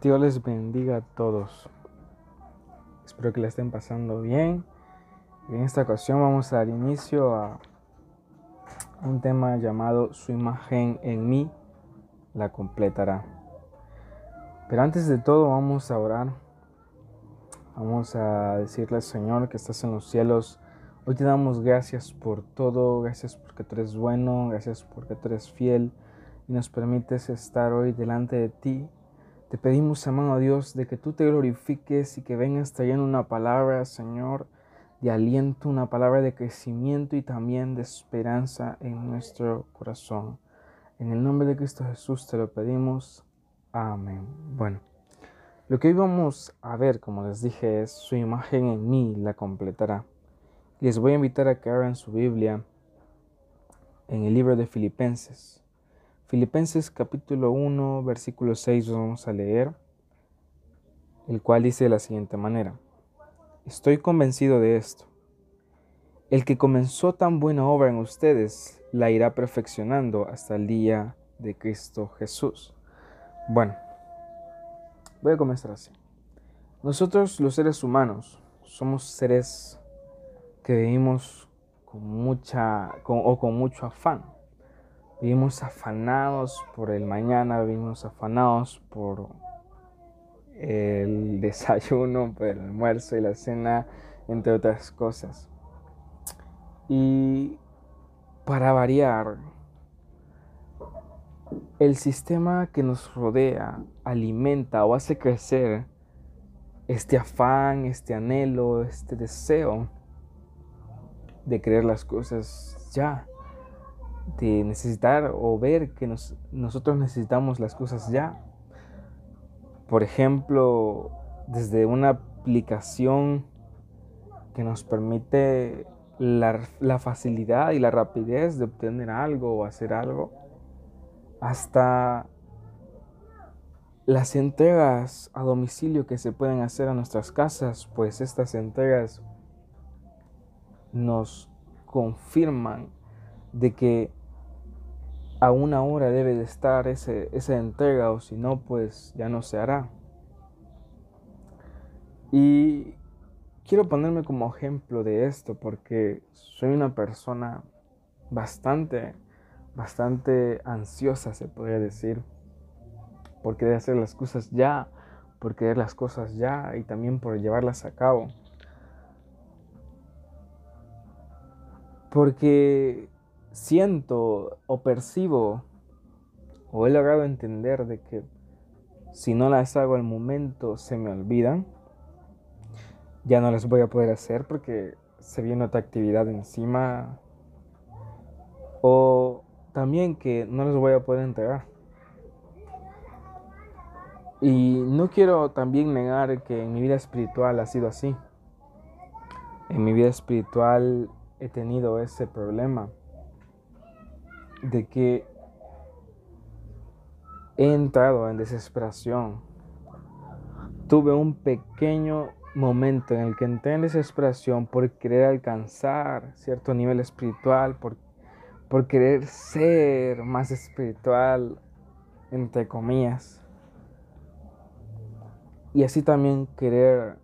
Dios les bendiga a todos. Espero que la estén pasando bien. En esta ocasión vamos a dar inicio a un tema llamado Su imagen en mí la completará. Pero antes de todo vamos a orar. Vamos a decirle al Señor que estás en los cielos. Hoy te damos gracias por todo. Gracias porque tú eres bueno. Gracias porque tú eres fiel. Y nos permites estar hoy delante de ti te pedimos, amado Dios, de que tú te glorifiques y que vengas trayendo una palabra, Señor, de aliento, una palabra de crecimiento y también de esperanza en nuestro corazón. En el nombre de Cristo Jesús te lo pedimos. Amén. Bueno, lo que hoy vamos a ver, como les dije, es su imagen en mí la completará. Les voy a invitar a que abran su Biblia en el libro de Filipenses. Filipenses capítulo 1, versículo 6 vamos a leer, el cual dice de la siguiente manera, Estoy convencido de esto. El que comenzó tan buena obra en ustedes la irá perfeccionando hasta el día de Cristo Jesús. Bueno, voy a comenzar así. Nosotros los seres humanos somos seres que vivimos con mucha o con mucho afán Vivimos afanados por el mañana, vivimos afanados por el desayuno, por el almuerzo y la cena, entre otras cosas. Y para variar, el sistema que nos rodea alimenta o hace crecer este afán, este anhelo, este deseo de creer las cosas ya de necesitar o ver que nosotros necesitamos las cosas ya. Por ejemplo, desde una aplicación que nos permite la, la, facilidad y la rapidez de obtener algo o hacer algo, hasta las entregas a domicilio que se pueden hacer a nuestras casas, pues estas entregas nos confirman de que a una hora debe de estar ese, esa entrega o si no, pues ya no se hará. Y quiero ponerme como ejemplo de esto porque soy una persona bastante, bastante ansiosa, se podría decir, por querer hacer las cosas ya, por querer las cosas ya y también por llevarlas a cabo. Porque siento o percibo o he logrado entender de que si no las hago al momento se me olvidan, ya no las voy a poder hacer porque se viene otra actividad encima o también que no las voy a poder entregar. Y no quiero también negar que en mi vida espiritual ha sido así. En mi vida espiritual he tenido ese problema de que he entrado en desesperación. Tuve un pequeño momento en el que entré en desesperación por querer alcanzar cierto nivel espiritual, por, por querer ser más espiritual, entre comillas. Y así también querer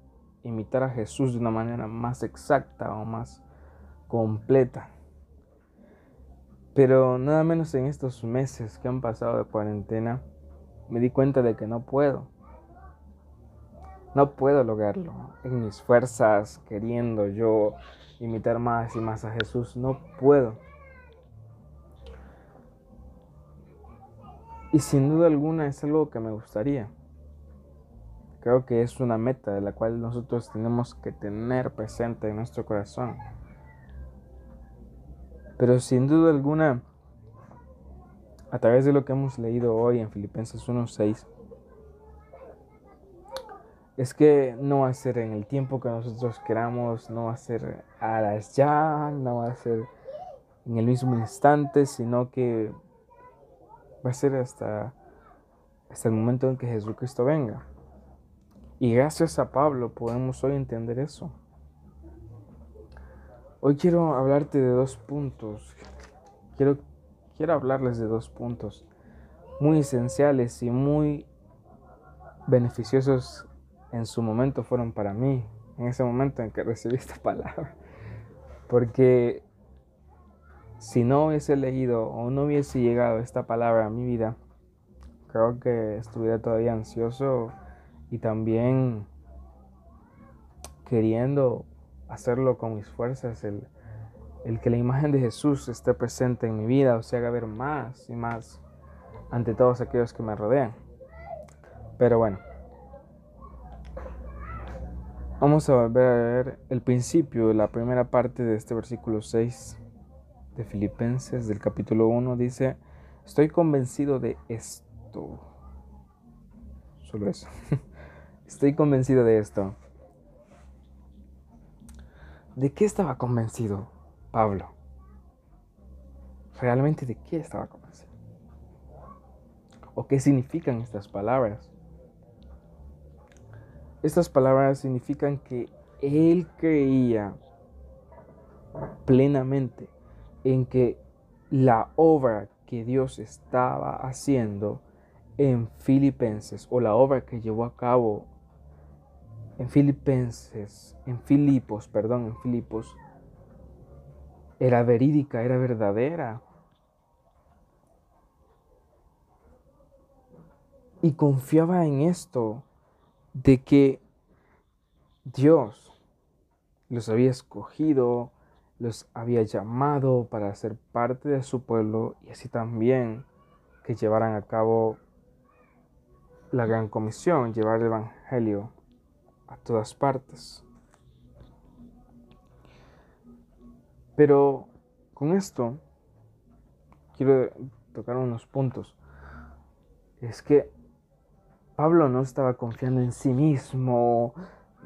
imitar a Jesús de una manera más exacta o más completa. Pero nada menos en estos meses que han pasado de cuarentena, me di cuenta de que no puedo. No puedo lograrlo. En mis fuerzas, queriendo yo imitar más y más a Jesús, no puedo. Y sin duda alguna es algo que me gustaría. Creo que es una meta de la cual nosotros tenemos que tener presente en nuestro corazón. Pero sin duda alguna, a través de lo que hemos leído hoy en Filipenses 1.6, es que no va a ser en el tiempo que nosotros queramos, no va a ser a las ya, no va a ser en el mismo instante, sino que va a ser hasta, hasta el momento en que Jesucristo venga. Y gracias a Pablo podemos hoy entender eso. Hoy quiero hablarte de dos puntos. Quiero, quiero hablarles de dos puntos muy esenciales y muy beneficiosos en su momento fueron para mí, en ese momento en que recibí esta palabra. Porque si no hubiese leído o no hubiese llegado esta palabra a mi vida, creo que estuviera todavía ansioso y también queriendo hacerlo con mis fuerzas, el, el que la imagen de Jesús esté presente en mi vida o se haga ver más y más ante todos aquellos que me rodean. Pero bueno, vamos a volver a ver el principio, la primera parte de este versículo 6 de Filipenses del capítulo 1 dice, estoy convencido de esto. Solo eso. estoy convencido de esto. ¿De qué estaba convencido Pablo? ¿Realmente de qué estaba convencido? ¿O qué significan estas palabras? Estas palabras significan que él creía plenamente en que la obra que Dios estaba haciendo en Filipenses o la obra que llevó a cabo en Filipenses, en Filipos, perdón, en Filipos, era verídica, era verdadera. Y confiaba en esto, de que Dios los había escogido, los había llamado para ser parte de su pueblo y así también que llevaran a cabo la gran comisión, llevar el Evangelio a todas partes. Pero con esto quiero tocar unos puntos. Es que Pablo no estaba confiando en sí mismo,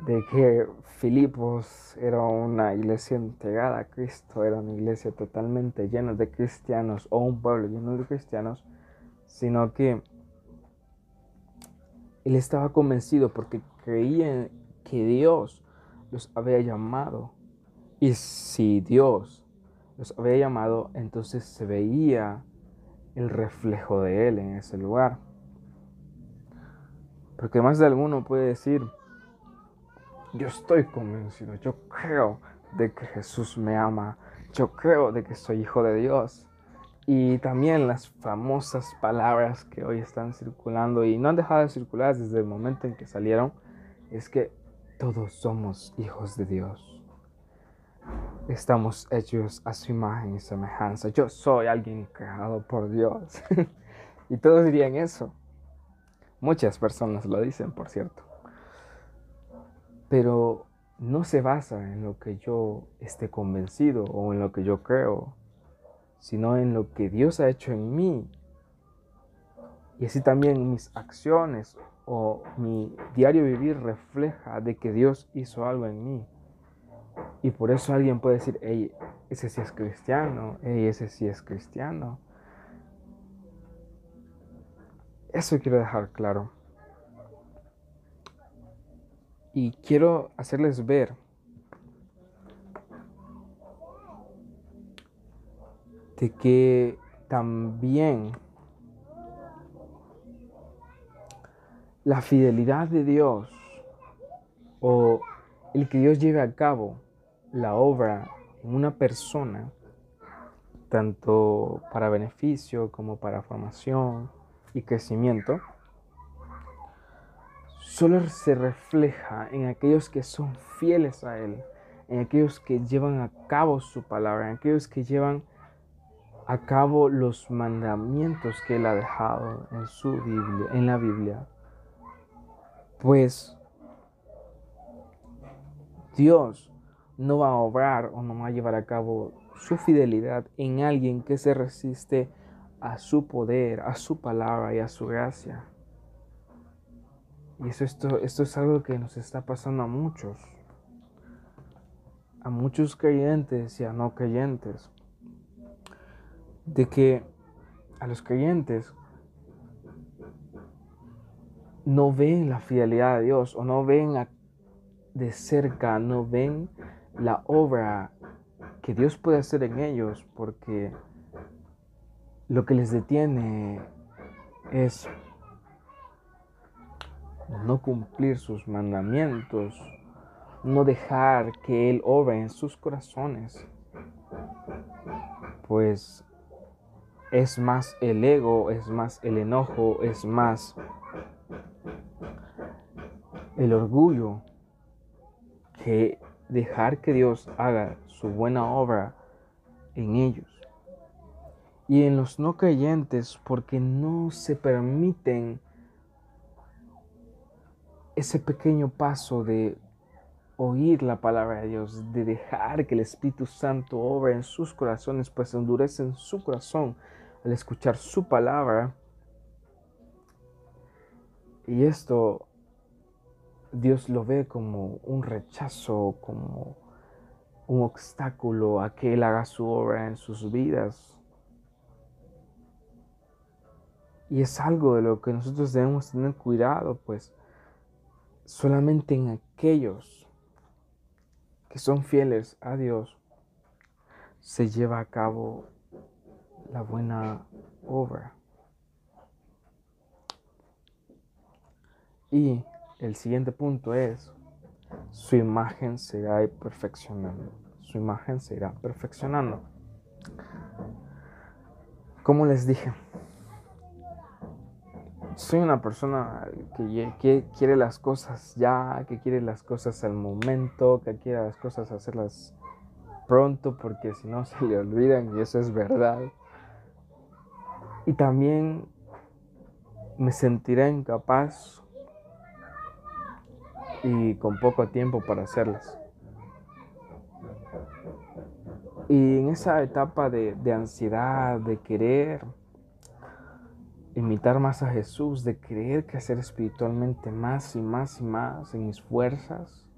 de que Filipos era una iglesia entregada a Cristo, era una iglesia totalmente llena de cristianos o un pueblo lleno de cristianos, sino que él estaba convencido porque creía que Dios los había llamado. Y si Dios los había llamado, entonces se veía el reflejo de Él en ese lugar. Porque más de alguno puede decir, yo estoy convencido, yo creo de que Jesús me ama, yo creo de que soy hijo de Dios. Y también las famosas palabras que hoy están circulando y no han dejado de circular desde el momento en que salieron, es que todos somos hijos de Dios. Estamos hechos a su imagen y semejanza. Yo soy alguien creado por Dios. y todos dirían eso. Muchas personas lo dicen, por cierto. Pero no se basa en lo que yo esté convencido o en lo que yo creo, sino en lo que Dios ha hecho en mí. Y así también mis acciones o mi diario vivir refleja de que Dios hizo algo en mí. Y por eso alguien puede decir, hey, ese sí es cristiano, hey, ese sí es cristiano. Eso quiero dejar claro. Y quiero hacerles ver de que también la fidelidad de Dios o el que Dios lleve a cabo la obra en una persona, tanto para beneficio como para formación y crecimiento, solo se refleja en aquellos que son fieles a Él, en aquellos que llevan a cabo su palabra, en aquellos que llevan a cabo los mandamientos que Él ha dejado en su Biblia, en la Biblia pues Dios no va a obrar o no va a llevar a cabo su fidelidad en alguien que se resiste a su poder, a su palabra y a su gracia. Y eso, esto, esto es algo que nos está pasando a muchos, a muchos creyentes y a no creyentes, de que a los creyentes no ven la fidelidad de Dios o no ven de cerca, no ven la obra que Dios puede hacer en ellos porque lo que les detiene es no cumplir sus mandamientos, no dejar que Él obre en sus corazones, pues es más el ego, es más el enojo, es más el orgullo que dejar que Dios haga su buena obra en ellos. Y en los no creyentes porque no se permiten ese pequeño paso de oír la palabra de Dios, de dejar que el Espíritu Santo obre en sus corazones, pues endurecen su corazón al escuchar su palabra. Y esto Dios lo ve como un rechazo, como un obstáculo a que Él haga su obra en sus vidas. Y es algo de lo que nosotros debemos tener cuidado, pues solamente en aquellos que son fieles a Dios se lleva a cabo la buena obra. Y el siguiente punto es, su imagen se irá perfeccionando. Su imagen se irá perfeccionando. Como les dije, soy una persona que, quiere las cosas ya, que quiere las cosas al momento, que quiere las cosas hacerlas pronto porque si no se le olvidan y eso es verdad. Y también me sentiré incapaz y con poco tiempo para hacerlas. Y en esa etapa de, de ansiedad, de querer imitar más a Jesús, de querer crecer espiritualmente más y más y más en mis fuerzas,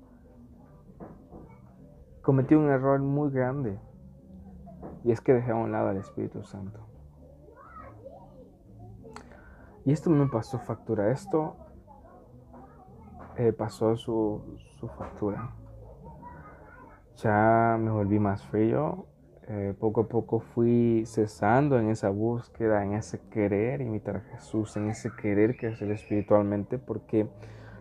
cometí un error muy grande. Y es que dejé a un lado al Espíritu Santo. Y esto me pasó factura. Esto eh, pasó su, factura. Ya me volví más frío. Eh, poco a poco fui cesando en esa búsqueda, en ese querer imitar a Jesús, en ese querer crecer espiritualmente, porque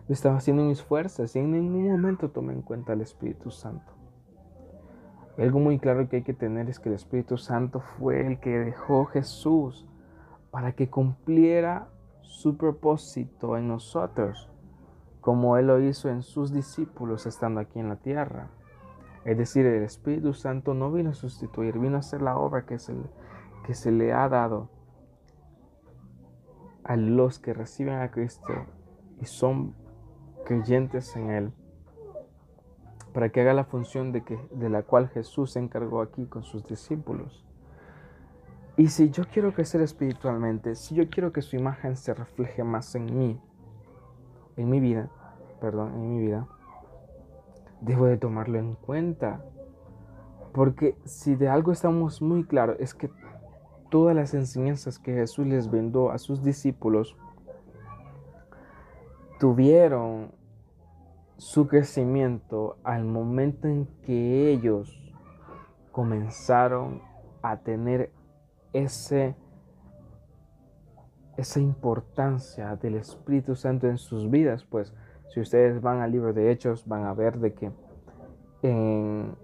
lo estaba haciendo en mis fuerzas y en ningún momento tomé en cuenta al Espíritu Santo. algo muy claro que hay que tener es que el Espíritu Santo fue el que dejó Jesús para que cumpliera su propósito en nosotros, como Él lo hizo en sus discípulos estando aquí en la tierra. Es decir, el Espíritu Santo no vino a sustituir, vino a hacer la obra que se, que se le ha dado a los que reciben a Cristo y son creyentes en Él, para que haga la función de, que, de la cual Jesús se encargó aquí con sus discípulos. Y si yo quiero crecer espiritualmente, si yo quiero que su imagen se refleje más en mí, en mi vida, perdón, en mi vida, debo de tomarlo en cuenta. Porque si de algo estamos muy claros es que todas las enseñanzas que Jesús les vendó a sus discípulos tuvieron su crecimiento al momento en que ellos comenzaron a tener ese, esa importancia del Espíritu Santo en sus vidas, pues si ustedes van al libro de Hechos van a ver de que en,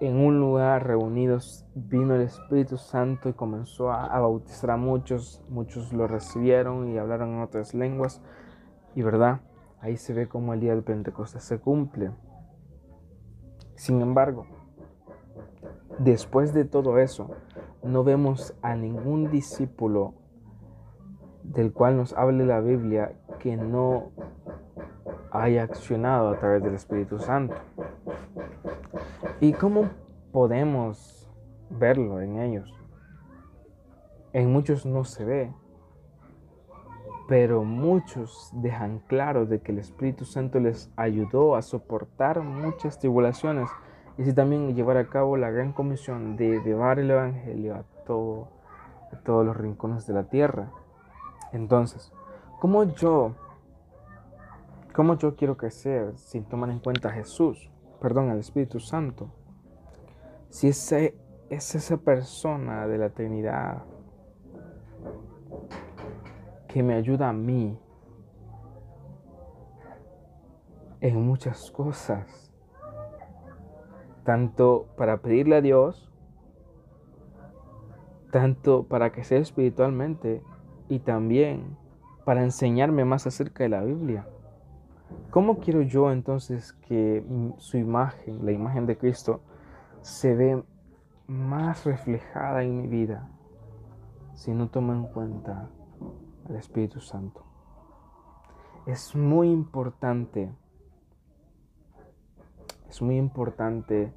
un lugar reunidos vino el Espíritu Santo y comenzó a, a, bautizar a muchos, muchos lo recibieron y hablaron en otras lenguas y verdad, ahí se ve como el día del Pentecostés se cumple. Sin embargo, después de todo eso, no vemos a ningún discípulo del cual nos hable la Biblia que no haya accionado a través del Espíritu Santo. ¿Y cómo podemos verlo en ellos? En muchos no se ve, pero muchos dejan claro de que el Espíritu Santo les ayudó a soportar muchas tribulaciones y así también llevar a cabo la gran comisión de llevar el Evangelio a, a todos los rincones de la tierra. Entonces, ¿cómo yo, cómo yo quiero crecer sin tomar en cuenta a Jesús, perdón, al Espíritu Santo? Si ese, es esa persona de la Trinidad que me ayuda a mí en muchas cosas, tanto para pedirle a Dios, tanto para que sea espiritualmente y también para enseñarme más acerca de la Biblia. ¿Cómo quiero yo entonces que su imagen, la imagen de Cristo, se ve más reflejada en mi vida si no tomo en cuenta al Espíritu Santo? Es muy importante, es muy importante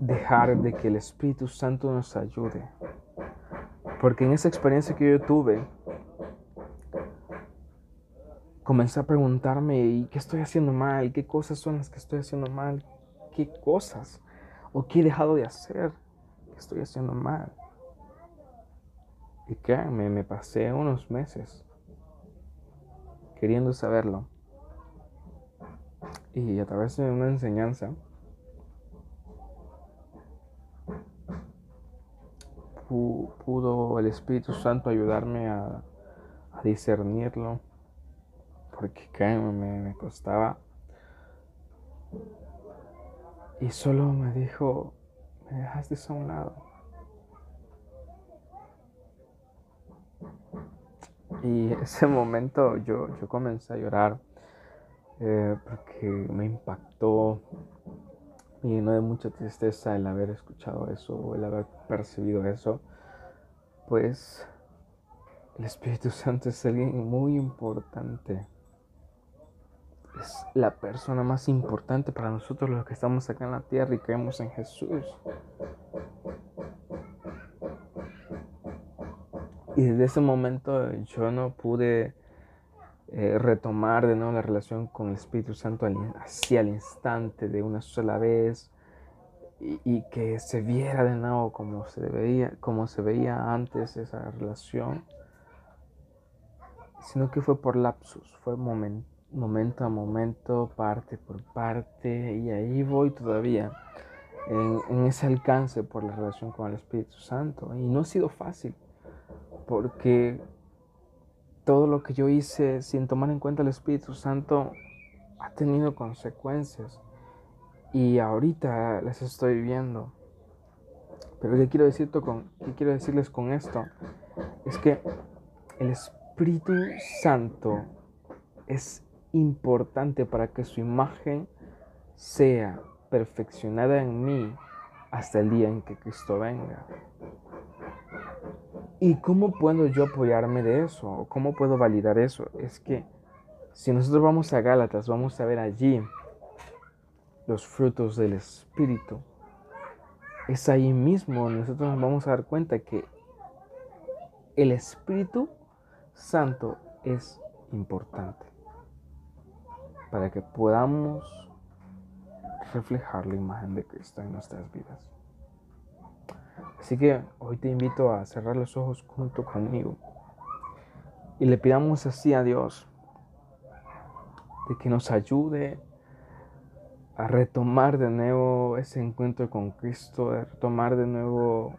dejar de que el Espíritu Santo nos ayude. Porque en esa experiencia que yo tuve, comencé a preguntarme, ¿y qué estoy haciendo mal? ¿Qué cosas son las que estoy haciendo mal? ¿Qué cosas? ¿O qué he dejado de hacer? ¿Qué estoy haciendo mal? Y créanme, me pasé unos meses queriendo saberlo. Y a través de una enseñanza, pudo el Espíritu Santo ayudarme a, discernirlo, porque me, me costaba. Y solo me dijo, me dejaste a un lado. Y ese momento yo, yo comencé a llorar eh, porque me impactó y no de mucha tristeza el haber escuchado eso o el haber percibido eso, pues el Espíritu Santo es alguien muy importante. Es la persona más importante para nosotros los que estamos acá en la tierra y creemos en Jesús. Y desde ese momento yo no pude eh, retomar de nuevo la relación con el Espíritu Santo así al instante, de una sola vez, y, que se viera de nuevo como se, veía, como se veía antes esa relación, sino que fue por lapsus, fue momento a momento, parte por parte, y ahí voy todavía en ese alcance por la relación con el Espíritu Santo. Y no ha sido fácil, porque todo lo que yo hice sin tomar en cuenta el Espíritu Santo ha tenido consecuencias y ahorita las estoy viendo. Pero ¿qué quiero, qué quiero decirles con esto? Es que el Espíritu Santo es importante para que su imagen sea perfeccionada en mí hasta el día en que Cristo venga. ¿Y cómo puedo yo apoyarme de eso? ¿Cómo puedo validar eso? Es que si nosotros vamos a Gálatas, vamos a ver allí los frutos del Espíritu. Es ahí mismo nosotros nos vamos a dar cuenta que el Espíritu Santo es importante para que podamos reflejar la imagen de Cristo en nuestras vidas. Así que hoy te invito a cerrar los ojos junto conmigo y le pidamos así a Dios de que nos ayude a retomar de nuevo ese encuentro con Cristo, a retomar de nuevo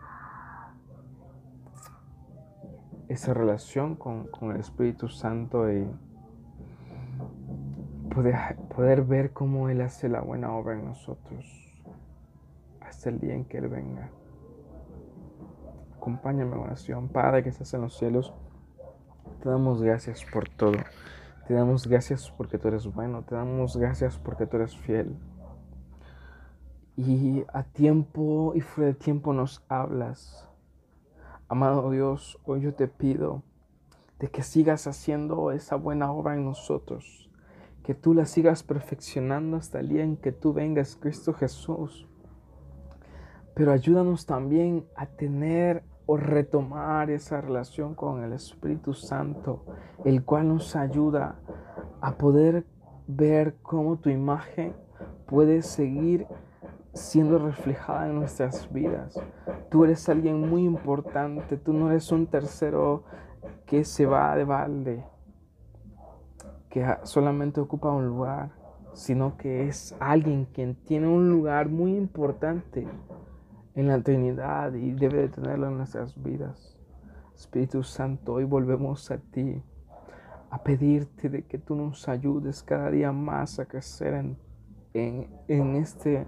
esa relación con, el Espíritu Santo y poder, poder ver cómo Él hace la buena obra en nosotros hasta el día en que Él venga. Acompáñame en oración. Padre que estás en los cielos, te damos gracias por todo. Te damos gracias porque tú eres bueno. Te damos gracias porque tú eres fiel. Y a tiempo y fuera de tiempo nos hablas. Amado Dios, hoy yo te pido de que sigas haciendo esa buena obra en nosotros. Que tú la sigas perfeccionando hasta el día en que tú vengas, Cristo Jesús. Pero ayúdanos también a tener o retomar esa relación con el Espíritu Santo, el cual nos ayuda a poder ver cómo tu imagen puede seguir siendo reflejada en nuestras vidas. Tú eres alguien muy importante, tú no eres un tercero que se va de balde, que solamente ocupa un lugar, sino que es alguien quien tiene un lugar muy importante en la Trinidad y debe de tenerlo en nuestras vidas. Espíritu Santo, hoy volvemos a ti. a pedirte de que tú nos ayudes cada día más a crecer en, en, en este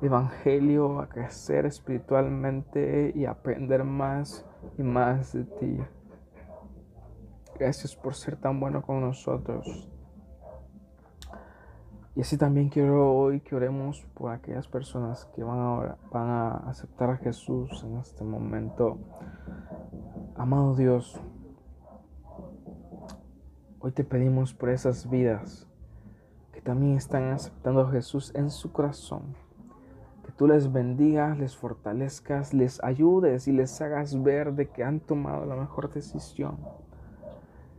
evangelio, a crecer espiritualmente y aprender más y más de ti. Gracias por ser tan bueno con nosotros. Y así también quiero hoy que oremos por aquellas personas que van a, van a aceptar a Jesús en este momento. Amado Dios, hoy te pedimos por esas vidas que también están aceptando a Jesús en su corazón. Que tú les bendigas, les fortalezcas, les ayudes y les hagas ver de que han tomado la mejor decisión.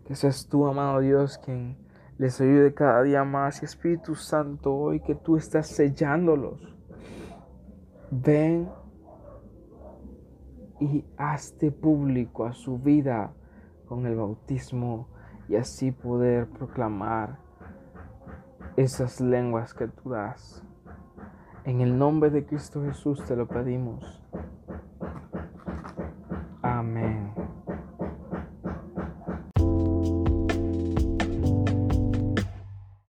Que seas tú, amado Dios, quien les ayude cada día más. Espíritu Santo, hoy que tú estás sellándolos, ven y hazte público a su vida con el bautismo y así poder proclamar esas lenguas que tú das. En el nombre de Cristo Jesús te lo pedimos.